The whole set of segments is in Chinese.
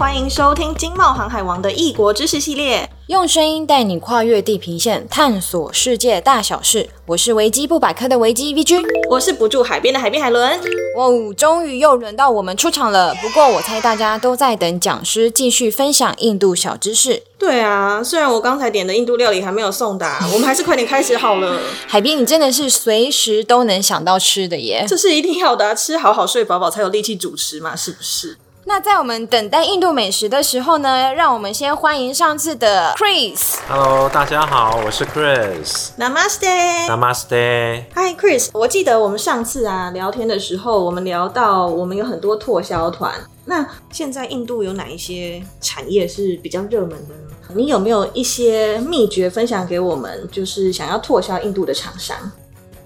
欢迎收听《经贸航海王》的异国知识系列，用声音带你跨越地平线，探索世界大小事。我是维基不百科的维基 V 君我是不住海边的海边海伦。哇哦，终于又轮到我们出场了。不过我猜大家都在等讲师继续分享印度小知识。对啊，虽然我刚才点的印度料理还没有送达，我们还是快点开始好了。海边，你真的是随时都能想到吃的耶，这是一定要的啊，吃好好睡饱饱才有力气主持嘛，是不是？那在我们等待印度美食的时候呢，让我们先欢迎上次的 Chris。Hello，大家好，我是 Chris。Namaste。Namaste。Hi Chris，我记得我们上次啊聊天的时候，我们聊到我们有很多拓销团。那现在印度有哪一些产业是比较热门的呢？你有没有一些秘诀分享给我们？就是想要拓销印度的厂商。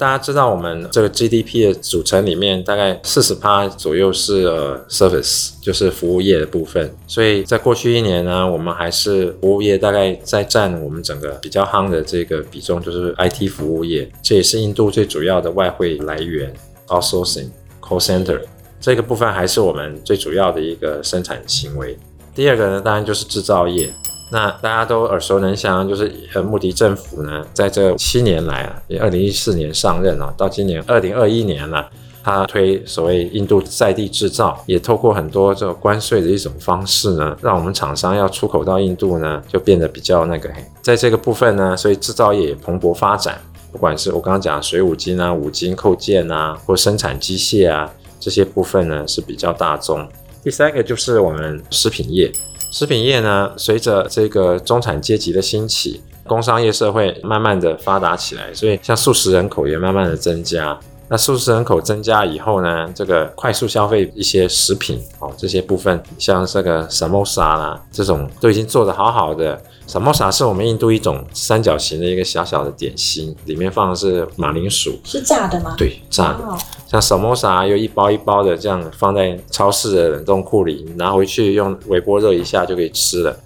大家知道，我们这个 GDP 的组成里面，大概四十趴左右是呃 service，就是服务业的部分。所以在过去一年呢，我们还是服务业大概在占我们整个比较夯的这个比重，就是 IT 服务业，这也是印度最主要的外汇来源，outsourcing call center 这个部分还是我们最主要的一个生产行为。第二个呢，当然就是制造业。那大家都耳熟能详，就是呃，穆迪政府呢，在这七年来啊，也二零一四年上任啊，到今年二零二一年了，他推所谓印度在地制造，也透过很多这个关税的一种方式呢，让我们厂商要出口到印度呢，就变得比较那个。在这个部分呢，所以制造业也蓬勃发展，不管是我刚刚讲的水五金啊、五金扣件啊，或生产机械啊这些部分呢是比较大宗。第三个就是我们食品业。食品业呢，随着这个中产阶级的兴起，工商业社会慢慢的发达起来，所以像素食人口也慢慢的增加。那素食人口增加以后呢，这个快速消费一些食品哦，这些部分像这个 samosa 啦，这种都已经做得好好的。Samosa 是我们印度一种三角形的一个小小的点心，里面放的是马铃薯，是炸的吗？对，炸的。Oh. 像 samosa 又一包一包的这样放在超市的冷冻库里，拿回去用微波热一下就可以吃了。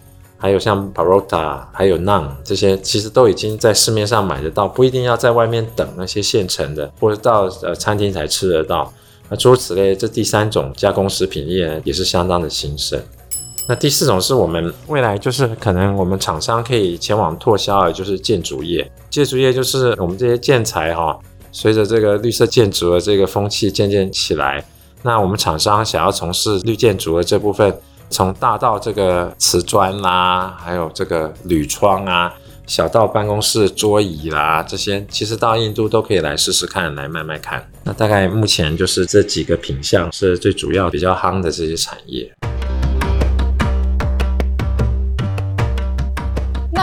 还有像 parota，还有 naan 这些，其实都已经在市面上买得到，不一定要在外面等那些现成的，或者到呃餐厅才吃得到。那诸如此类，这第三种加工食品业也是相当的兴盛。那第四种是我们未来就是可能我们厂商可以前往拓销的，就是建筑业。建筑业就是我们这些建材哈、哦，随着这个绿色建筑的这个风气渐渐起来，那我们厂商想要从事绿建筑的这部分，从大到这个瓷砖啦，还有这个铝窗啊，小到办公室桌椅啦，这些其实到印度都可以来试试看，来卖卖看。那大概目前就是这几个品项是最主要比较夯的这些产业。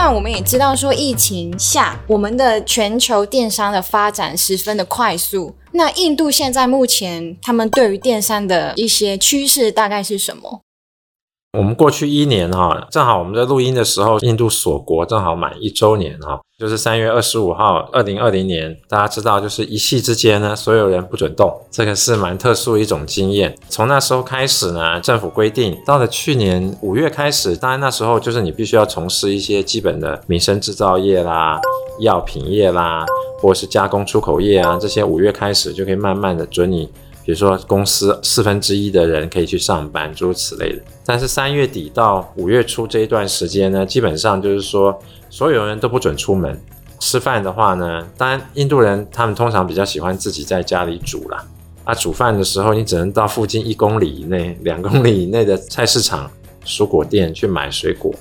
那我们也知道，说疫情下，我们的全球电商的发展十分的快速。那印度现在目前，他们对于电商的一些趋势大概是什么？我们过去一年哈，正好我们在录音的时候，印度锁国正好满一周年哈，就是三月二十五号，二零二零年，大家知道，就是一夕之间呢，所有人不准动，这个是蛮特殊一种经验。从那时候开始呢，政府规定，到了去年五月开始，当然那时候就是你必须要从事一些基本的民生制造业啦、药品业啦，或者是加工出口业啊，这些五月开始就可以慢慢的准你。比如说，公司四分之一的人可以去上班，诸如此类的。但是三月底到五月初这一段时间呢，基本上就是说，所有人都不准出门。吃饭的话呢，当然印度人他们通常比较喜欢自己在家里煮啦。啊，煮饭的时候你只能到附近一公里以内、两公里以内的菜市场、蔬果店去买水果。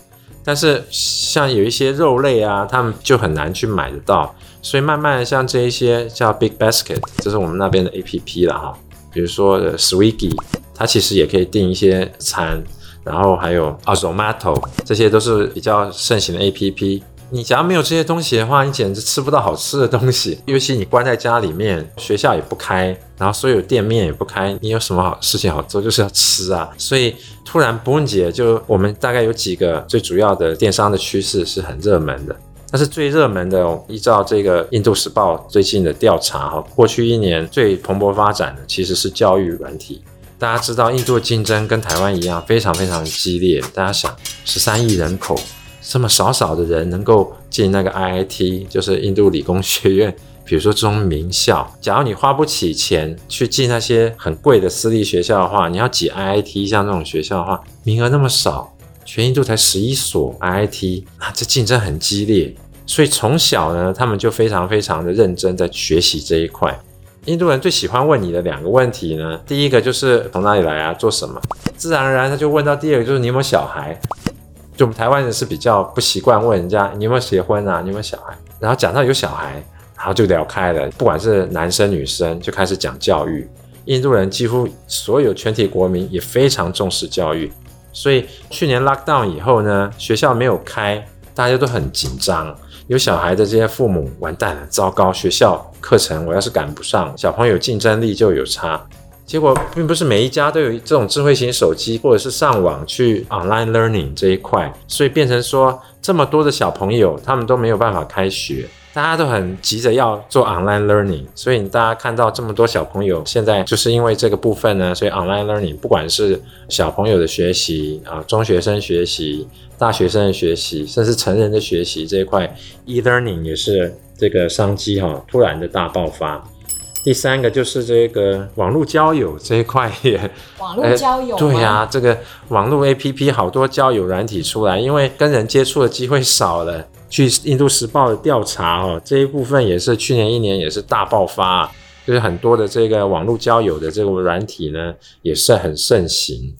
但是像有一些肉类啊，他们就很难去买得到。所以慢慢，像这一些叫 Big Basket，这是我们那边的 APP 了哈。比如说，Swiggy，它其实也可以订一些餐，然后还有 a z o m a t o 这些都是比较盛行的 APP。你假如没有这些东西的话，你简直吃不到好吃的东西。尤其你关在家里面，学校也不开，然后所有店面也不开，你有什么好事情好做？就是要吃啊。所以突然不问姐，就我们大概有几个最主要的电商的趋势是很热门的。但是最热门的，依照这个《印度时报》最近的调查，哈，过去一年最蓬勃发展的其实是教育软体。大家知道，印度竞争跟台湾一样，非常非常激烈。大家想，十三亿人口，这么少少的人能够进那个 IIT，就是印度理工学院，比如说这种名校，假如你花不起钱去进那些很贵的私立学校的话，你要挤 IIT 像这种学校的话，名额那么少，全印度才十一所 IIT，那这竞争很激烈。所以从小呢，他们就非常非常的认真在学习这一块。印度人最喜欢问你的两个问题呢，第一个就是从哪里来啊，做什么？自然而然他就问到第二个就是你有没有小孩？就我们台湾人是比较不习惯问人家你有没有结婚啊，你有没有小孩？然后讲到有小孩，然后就聊开了，不管是男生女生就开始讲教育。印度人几乎所有全体国民也非常重视教育，所以去年 lockdown 以后呢，学校没有开，大家都很紧张。有小孩的这些父母完蛋了，糟糕！学校课程我要是赶不上，小朋友竞争力就有差。结果并不是每一家都有这种智慧型手机，或者是上网去 online learning 这一块，所以变成说这么多的小朋友他们都没有办法开学，大家都很急着要做 online learning，所以大家看到这么多小朋友现在就是因为这个部分呢，所以 online learning 不管是小朋友的学习啊，中学生学习。大学生的学习，甚至成人的学习这一块，e-learning 也是这个商机哈，突然的大爆发。第三个就是这个网络交友这一块也，网络交友、呃，对呀、啊，这个网络 APP 好多交友软体出来，因为跟人接触的机会少了。据印度时报的调查哦，这一部分也是去年一年也是大爆发，就是很多的这个网络交友的这个软体呢，也是很盛行。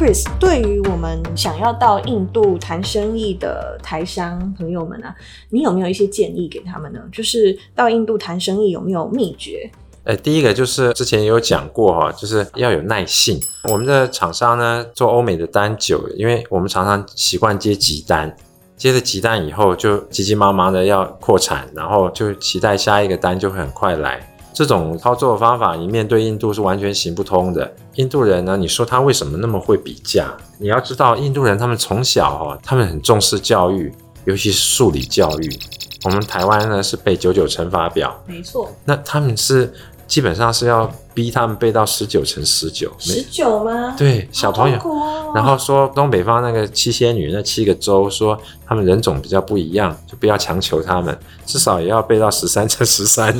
Chris，对于我们想要到印度谈生意的台商朋友们啊，你有没有一些建议给他们呢？就是到印度谈生意有没有秘诀？呃，第一个就是之前也有讲过哈，就是要有耐性。我们的厂商呢，做欧美的单久，因为我们常常习惯接急单，接了急单以后就急急忙忙的要扩产，然后就期待下一个单就会很快来。这种操作的方法，你面对印度是完全行不通的。印度人呢，你说他为什么那么会比价？你要知道，印度人他们从小哈，他们很重视教育，尤其是数理教育。我们台湾呢是背九九乘法表，没错。那他们是基本上是要逼他们背到十九乘十九。十九吗？对，小朋友。哦、然后说东北方那个七仙女那七个州，说他们人种比较不一样，就不要强求他们，至少也要背到十三乘十三。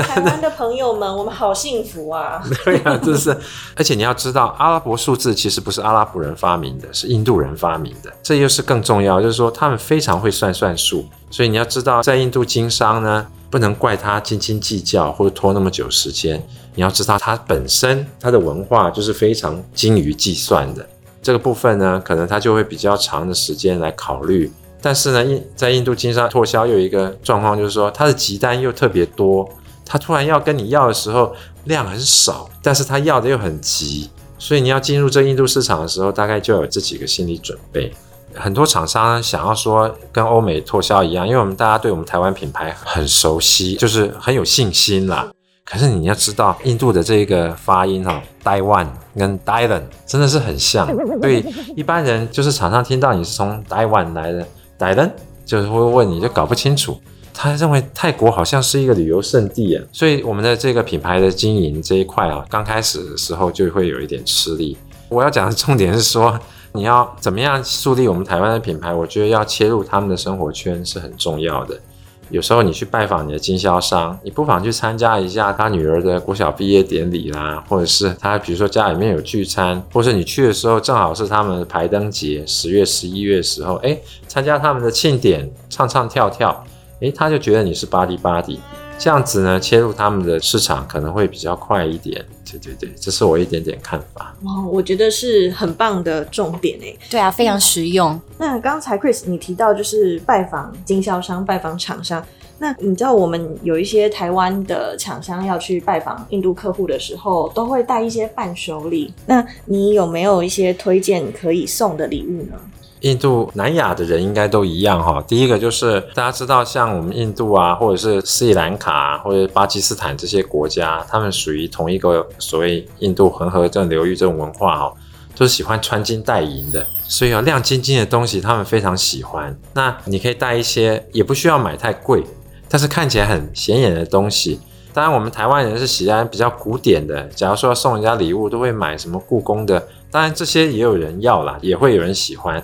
台湾的朋友们，我们好幸福啊！对啊，这是，而且你要知道，阿拉伯数字其实不是阿拉伯人发明的，是印度人发明的。这又是更重要，就是说他们非常会算算数。所以你要知道，在印度经商呢，不能怪他斤斤计较或者拖那么久时间。你要知道，他本身他的文化就是非常精于计算的。这个部分呢，可能他就会比较长的时间来考虑。但是呢，印在印度经商拓销又有一个状况，就是说他的急单又特别多。他突然要跟你要的时候量很少，但是他要的又很急，所以你要进入这印度市场的时候，大概就有这几个心理准备。很多厂商想要说跟欧美拓销一样，因为我们大家对我们台湾品牌很熟悉，就是很有信心啦。可是你要知道，印度的这个发音哈，台湾跟 Thailand 真的是很像，所以一般人就是常常听到你是从台湾来的 Thailand，就是会问你就搞不清楚。他认为泰国好像是一个旅游胜地啊，所以我们的这个品牌的经营这一块啊，刚开始的时候就会有一点吃力。我要讲的重点是说，你要怎么样树立我们台湾的品牌？我觉得要切入他们的生活圈是很重要的。有时候你去拜访你的经销商，你不妨去参加一下他女儿的国小毕业典礼啦，或者是他比如说家里面有聚餐，或者你去的时候正好是他们的排灯节，十月、十一月的时候，哎，参加他们的庆典，唱唱跳跳。诶，他就觉得你是 body body，这样子呢，切入他们的市场可能会比较快一点。对对对，这是我一点点看法。哇，我觉得是很棒的重点诶。对啊，非常实用。那刚才 Chris 你提到就是拜访经销商、拜访厂商，那你知道我们有一些台湾的厂商要去拜访印度客户的时候，都会带一些伴手礼。那你有没有一些推荐可以送的礼物呢？印度、南亚的人应该都一样哈。第一个就是大家知道，像我们印度啊，或者是斯里兰卡啊或者巴基斯坦这些国家，他们属于同一个所谓印度恒河这种流域这种文化哈，都是喜欢穿金戴银的，所以要亮晶晶的东西，他们非常喜欢。那你可以带一些，也不需要买太贵，但是看起来很显眼的东西。当然，我们台湾人是喜欢比较古典的，假如说要送人家礼物，都会买什么故宫的。当然，这些也有人要啦，也会有人喜欢。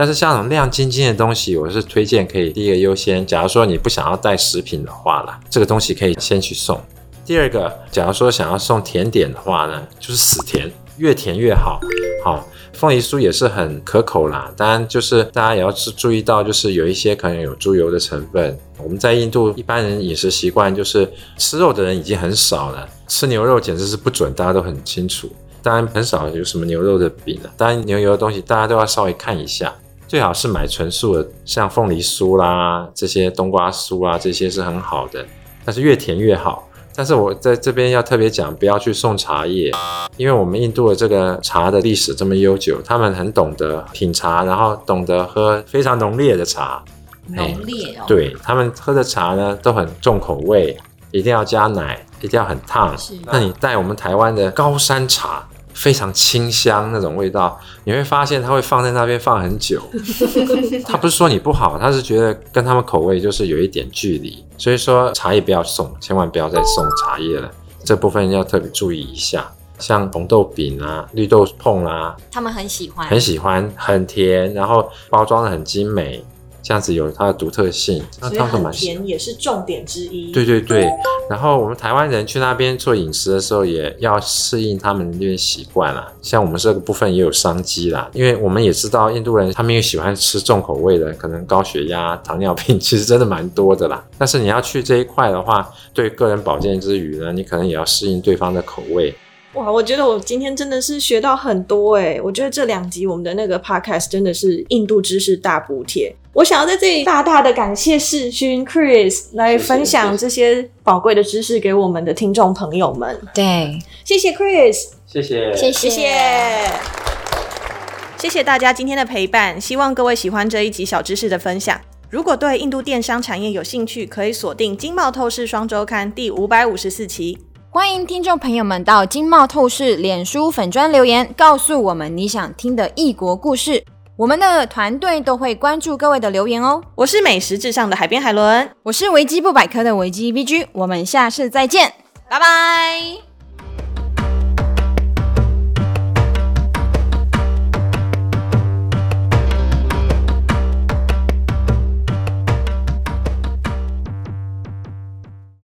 但是像那种亮晶晶的东西，我是推荐可以第一个优先。假如说你不想要带食品的话啦，这个东西可以先去送。第二个，假如说想要送甜点的话呢，就是死甜，越甜越好。好，凤梨酥也是很可口啦。当然，就是大家也要注注意到，就是有一些可能有猪油的成分。我们在印度一般人饮食习惯就是吃肉的人已经很少了，吃牛肉简直是不准，大家都很清楚。当然很少有什么牛肉的饼了，当然牛油的东西大家都要稍微看一下。最好是买纯素的，像凤梨酥啦，这些冬瓜酥啊，这些是很好的。但是越甜越好。但是我在这边要特别讲，不要去送茶叶，因为我们印度的这个茶的历史这么悠久，他们很懂得品茶，然后懂得喝非常浓烈的茶。浓烈哦。对，他们喝的茶呢都很重口味，一定要加奶，一定要很烫。那你带我们台湾的高山茶。非常清香那种味道，你会发现它会放在那边放很久。他不是说你不好，他是觉得跟他们口味就是有一点距离，所以说茶叶不要送，千万不要再送茶叶了。这部分要特别注意一下，像红豆饼啊、绿豆碰啊，他们很喜欢，很喜欢，很甜，然后包装的很精美。这样子有它的独特性，所以很甜也是重点之一。对对对，然后我们台湾人去那边做饮食的时候，也要适应他们那边习惯啦。像我们这个部分也有商机啦，因为我们也知道印度人他们又喜欢吃重口味的，可能高血压、糖尿病 其实真的蛮多的啦。但是你要去这一块的话，对个人保健之余呢，你可能也要适应对方的口味。哇，我觉得我今天真的是学到很多诶，我觉得这两集我们的那个 podcast 真的是印度知识大补帖。我想要在这里大大的感谢世勋 Chris 来分享这些宝贵的知识给我们的听众朋友们。对，谢谢 Chris，谢谢，谢谢，谢谢，谢谢大家今天的陪伴。希望各位喜欢这一集小知识的分享。如果对印度电商产业有兴趣，可以锁定《经贸透视双周刊》第五百五十四期。欢迎听众朋友们到经贸透视脸书粉砖留言，告诉我们你想听的异国故事，我们的团队都会关注各位的留言哦。我是美食至上的海边海伦，我是维基不百科的维基 VG，我们下次再见，拜拜。